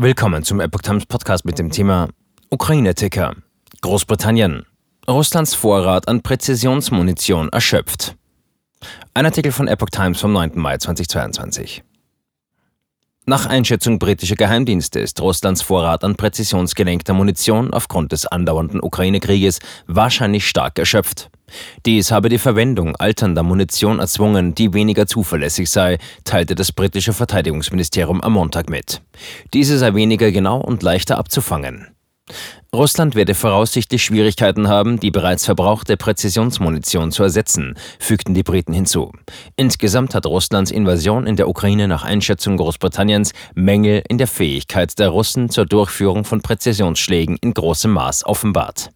Willkommen zum Epoch Times Podcast mit dem Thema Ukraine-Ticker. Großbritannien. Russlands Vorrat an Präzisionsmunition erschöpft. Ein Artikel von Epoch Times vom 9. Mai 2022. Nach Einschätzung britischer Geheimdienste ist Russlands Vorrat an präzisionsgelenkter Munition aufgrund des andauernden Ukraine-Krieges wahrscheinlich stark erschöpft. Dies habe die Verwendung alternder Munition erzwungen, die weniger zuverlässig sei, teilte das britische Verteidigungsministerium am Montag mit. Diese sei weniger genau und leichter abzufangen. Russland werde voraussichtlich Schwierigkeiten haben, die bereits verbrauchte Präzisionsmunition zu ersetzen, fügten die Briten hinzu. Insgesamt hat Russlands Invasion in der Ukraine nach Einschätzung Großbritanniens Mängel in der Fähigkeit der Russen zur Durchführung von Präzisionsschlägen in großem Maß offenbart.